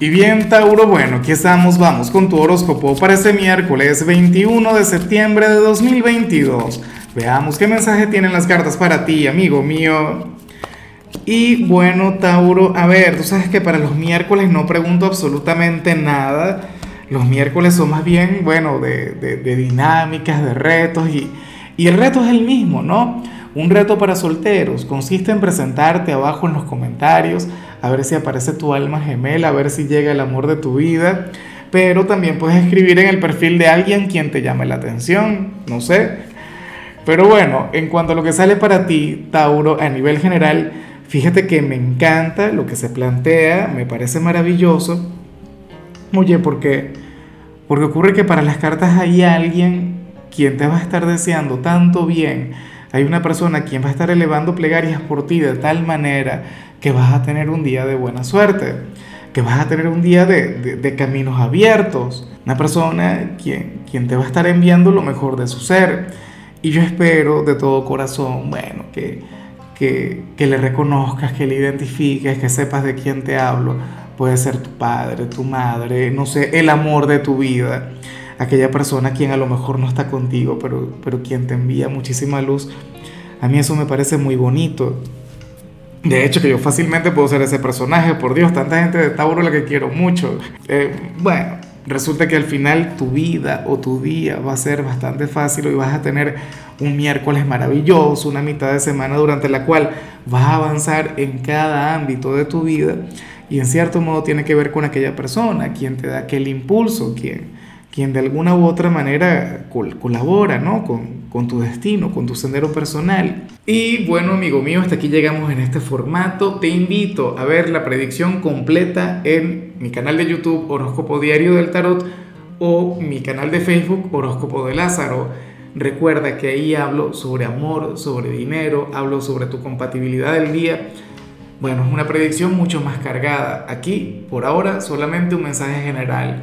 Y bien, Tauro, bueno, aquí estamos, vamos con tu horóscopo para este miércoles 21 de septiembre de 2022. Veamos qué mensaje tienen las cartas para ti, amigo mío. Y bueno, Tauro, a ver, tú sabes que para los miércoles no pregunto absolutamente nada. Los miércoles son más bien, bueno, de, de, dinámicas, de retos y, y el reto es el mismo, ¿no? Un reto para solteros consiste en presentarte abajo en los comentarios, a ver si aparece tu alma gemela, a ver si llega el amor de tu vida, pero también puedes escribir en el perfil de alguien quien te llame la atención, no sé. Pero bueno, en cuanto a lo que sale para ti, Tauro, a nivel general, fíjate que me encanta lo que se plantea, me parece maravilloso. Oye, porque, porque ocurre que para las cartas hay alguien quien te va a estar deseando tanto bien, hay una persona quien va a estar elevando plegarias por ti de tal manera que vas a tener un día de buena suerte, que vas a tener un día de, caminos abiertos, una persona quien, quien te va a estar enviando lo mejor de su ser. Y yo espero de todo corazón, bueno, que, que, que le reconozcas, que le identifiques, que sepas de quién te hablo. Puede ser tu padre, tu madre, no sé, el amor de tu vida aquella persona quien a lo mejor no está contigo, pero, pero quien te envía muchísima luz. A mí eso me parece muy bonito. De hecho, que yo fácilmente puedo ser ese personaje, por Dios, tanta gente de Tauro la que quiero mucho. Eh, bueno, resulta que al final tu vida o tu día va a ser bastante fácil y vas a tener un miércoles maravilloso, una mitad de semana durante la cual vas a avanzar en cada ámbito de tu vida y en cierto modo tiene que ver con aquella persona, quien te da aquel impulso, quien, quien de alguna u otra manera colabora ¿no? con, con, tu destino, con tu sendero personal. Y bueno, amigo mío, hasta aquí llegamos en este formato. Te invito a ver la predicción completa en mi canal de YouTube Horóscopo Diario del Tarot o mi canal de Facebook Horóscopo de Lázaro. Recuerda que ahí hablo sobre amor, sobre dinero, hablo sobre tu compatibilidad del día. Bueno, es una predicción mucho más cargada. Aquí, por ahora, solamente un mensaje general